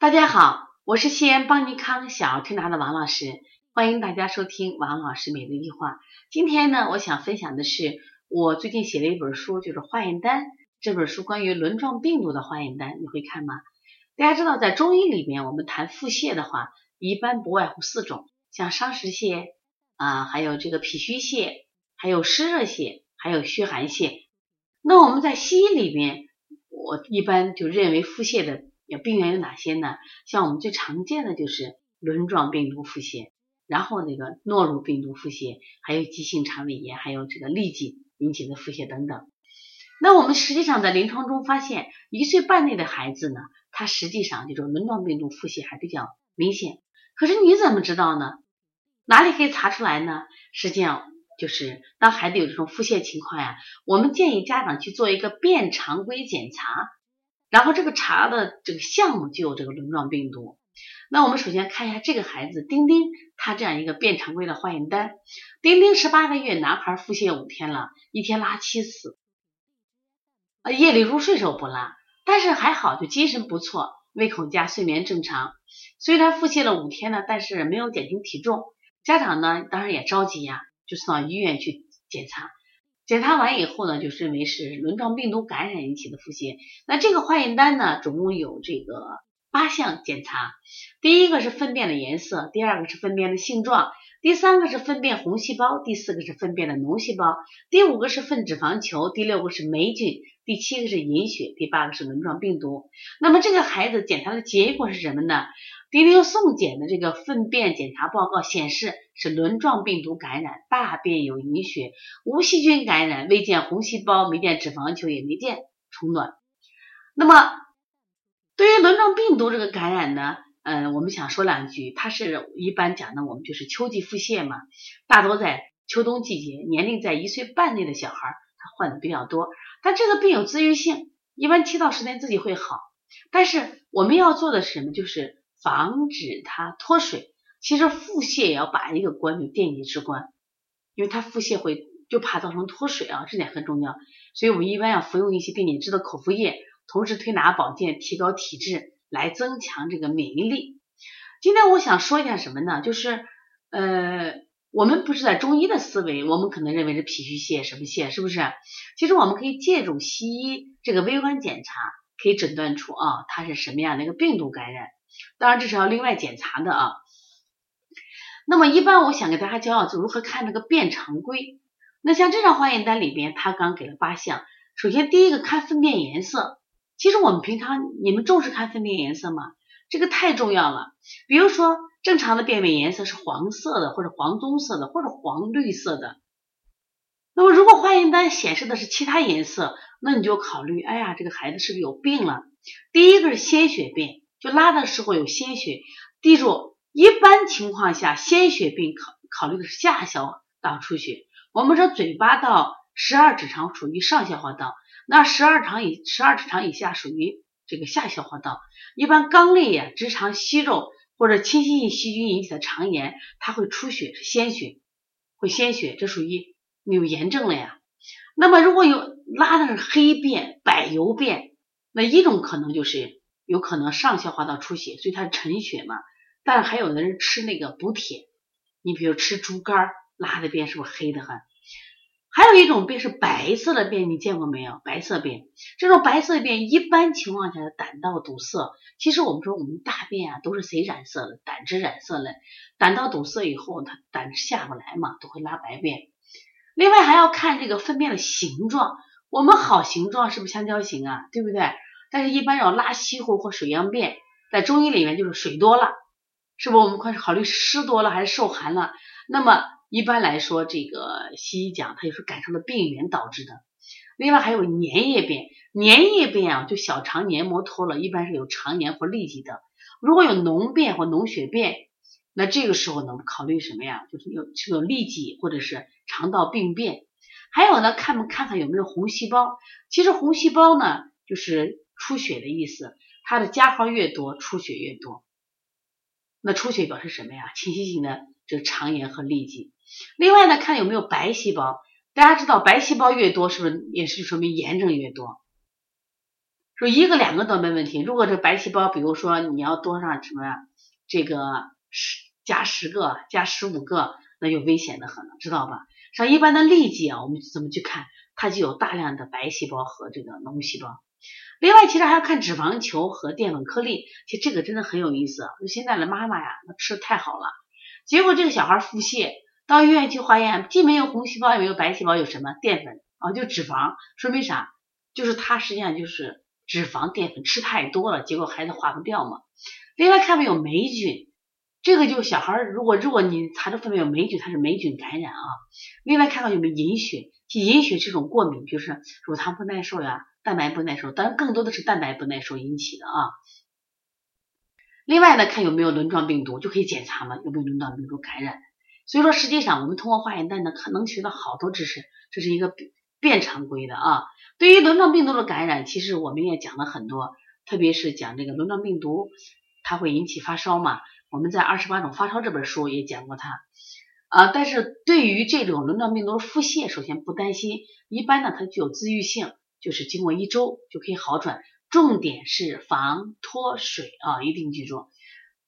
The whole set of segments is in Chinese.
大家好，我是西安邦尼康小儿推拿的王老师，欢迎大家收听王老师每日一话。今天呢，我想分享的是我最近写了一本书，就是化验单这本书关于轮状病毒的化验单，你会看吗？大家知道，在中医里面，我们谈腹泻的话，一般不外乎四种，像伤食泻啊，还有这个脾虚泻，还有湿热泻，还有虚寒泻。那我们在西医里面，我一般就认为腹泻的。有病原有哪些呢？像我们最常见的就是轮状病毒腹泻，然后那个诺如病毒腹泻，还有急性肠胃炎，还有这个痢疾引起的腹泻等等。那我们实际上在临床中发现，一岁半内的孩子呢，他实际上这种轮状病毒腹泻还比较明显。可是你怎么知道呢？哪里可以查出来呢？实际上就是当孩子有这种腹泻情况呀，我们建议家长去做一个便常规检查。然后这个查的这个项目就有这个轮状病毒。那我们首先看一下这个孩子丁丁，他这样一个便常规的化验单。丁丁十八个月男孩，腹泻五天了，一天拉七次，啊夜里入睡时候不拉，但是还好，就精神不错，胃口佳，睡眠正常。虽然腹泻了五天呢，但是没有减轻体重。家长呢当然也着急呀，就送到医院去检查。检查完以后呢，就认为是轮状病毒感染引起的腹泻。那这个化验单呢，总共有这个八项检查。第一个是粪便的颜色，第二个是粪便的性状，第三个是粪便红细胞，第四个是粪便的脓细胞，第五个是粪脂肪球，第六个是霉菌，第七个是隐血，第八个是轮状病毒。那么这个孩子检查的结果是什么呢？丁丁送检的这个粪便检查报告显示是轮状病毒感染，大便有隐血，无细菌感染，未见红细胞，没见脂肪球，也没见虫卵。那么对于轮状病毒这个感染呢，嗯，我们想说两句，它是一般讲的，我们就是秋季腹泻嘛，大多在秋冬季节，年龄在一岁半内的小孩他患的比较多，但这个病有自愈性，一般七到十天自己会好。但是我们要做的是什么？就是防止它脱水，其实腹泻也要把一个关，就电解质关，因为它腹泻会就怕造成脱水啊，这点很重要。所以我们一般要服用一些电解质的口服液，同时推拿保健，提高体质，来增强这个免疫力。今天我想说一下什么呢？就是呃，我们不是在中医的思维，我们可能认为是脾虚泻什么泻，是不是？其实我们可以借助西医这个微观检查，可以诊断出啊，它是什么样的一个病毒感染。当然这是要另外检查的啊。那么一般我想给大家教就如何看这个便常规。那像这张化验单里边，他刚给了八项。首先第一个看粪便颜色，其实我们平常你们重视看粪便颜色吗？这个太重要了。比如说正常的便便颜色是黄色的，或者黄棕色的，或者黄绿色的。那么如果化验单显示的是其他颜色，那你就考虑，哎呀，这个孩子是不是有病了？第一个是鲜血便。就拉的时候有鲜血，记住，一般情况下鲜血病考考虑的是下消化道出血。我们说嘴巴到十二指肠属于上消化道，那十二肠以十二指肠以下属于这个下消化道。一般肛裂呀、直肠息肉或者侵袭性细菌引起的肠炎，它会出血是鲜血，会鲜血，这属于有炎症了呀。那么如果有拉的是黑便、柏油便，那一种可能就是。有可能上消化道出血，所以它是沉血嘛。但还有的人吃那个补铁，你比如吃猪肝拉的便是不是黑的很？还有一种便是白色的便，你见过没有？白色便，这种白色便一般情况下的胆道堵塞。其实我们说我们大便啊都是谁染色的？胆汁染色的。胆道堵塞以后，它胆汁下不来嘛，都会拉白便。另外还要看这个粪便的形状，我们好形状是不是香蕉形啊？对不对？但是，一般要拉稀糊或水样便，在中医里面就是水多了，是不？我们快考虑湿多了还是受寒了？那么一般来说，这个西医讲，它就是感受的病原导致的。另外还有粘液便，粘液便啊，就小肠黏膜脱了，一般是有肠炎或痢疾的。如果有脓便或脓血便，那这个时候呢，考虑什么呀？就是有是有痢疾或者是肠道病变。还有呢，看不看看有没有红细胞？其实红细胞呢，就是。出血的意思，它的加号越多，出血越多。那出血表示什么呀？侵袭性的这个肠炎和痢疾。另外呢，看有没有白细胞。大家知道白细胞越多，是不是也是说明炎症越多？说一个两个都没问题。如果这白细胞，比如说你要多上什么这个十加十个加十五个，那就危险的很了，知道吧？像一般的痢疾啊，我们怎么去看？它就有大量的白细胞和这个脓细胞。另外，其实还要看脂肪球和淀粉颗粒。其实这个真的很有意思。就现在的妈妈呀，那吃的太好了，结果这个小孩腹泻，到医院去化验，既没有红细胞，也没有白细胞，有什么淀粉啊？就脂肪。说明啥？就是他实际上就是脂肪淀粉吃太多了，结果孩子化不掉嘛。另外看没有霉菌。这个就小孩如果如果你查出分娩有霉菌，它是霉菌感染啊。另外看看有没有隐血，其隐血是种过敏，就是乳糖不耐受呀，蛋白不耐受，当然更多的是蛋白不耐受引起的啊。另外呢，看有没有轮状病毒，就可以检查嘛，有没有轮状病毒感染。所以说，实际上我们通过化验单呢，可能学到好多知识，这是一个变常规的啊。对于轮状病毒的感染，其实我们也讲了很多，特别是讲这个轮状病毒，它会引起发烧嘛。我们在《二十八种发烧》这本书也讲过它，啊，但是对于这种轮状病毒腹泻，首先不担心，一般呢它具有自愈性，就是经过一周就可以好转，重点是防脱水啊，一定记住。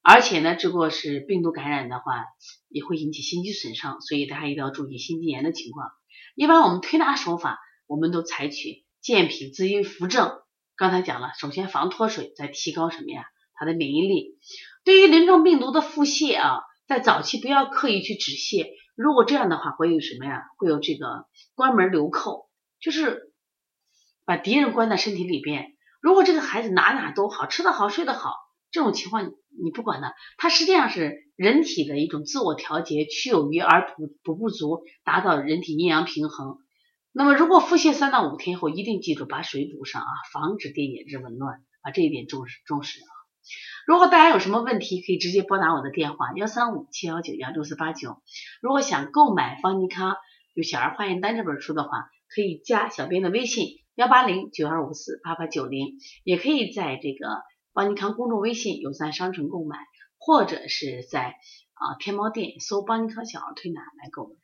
而且呢，这个是病毒感染的话，也会引起心肌损伤，所以大家一定要注意心肌炎的情况。一般我们推拿手法，我们都采取健脾滋阴扶正。刚才讲了，首先防脱水，再提高什么呀？它的免疫力。对于轮状病毒的腹泻啊，在早期不要刻意去止泻，如果这样的话，会有什么呀？会有这个关门留寇，就是把敌人关在身体里边。如果这个孩子哪哪都好，吃得好，睡得好，这种情况你不管他，他实际上是人体的一种自我调节，去有余而补补不足，达到人体阴阳平衡。那么如果腹泻三到五天后，一定记住把水补上啊，防止电解质紊乱，把这一点重视重视啊。如果大家有什么问题，可以直接拨打我的电话幺三五七幺九幺六四八九。如果想购买方尼康有小儿化验单这本书的话，可以加小编的微信幺八零九二五四八八九零，也可以在这个方尼康公众微信有赞商城购买，或者是在啊天猫店搜方尼康小儿推拿来购买。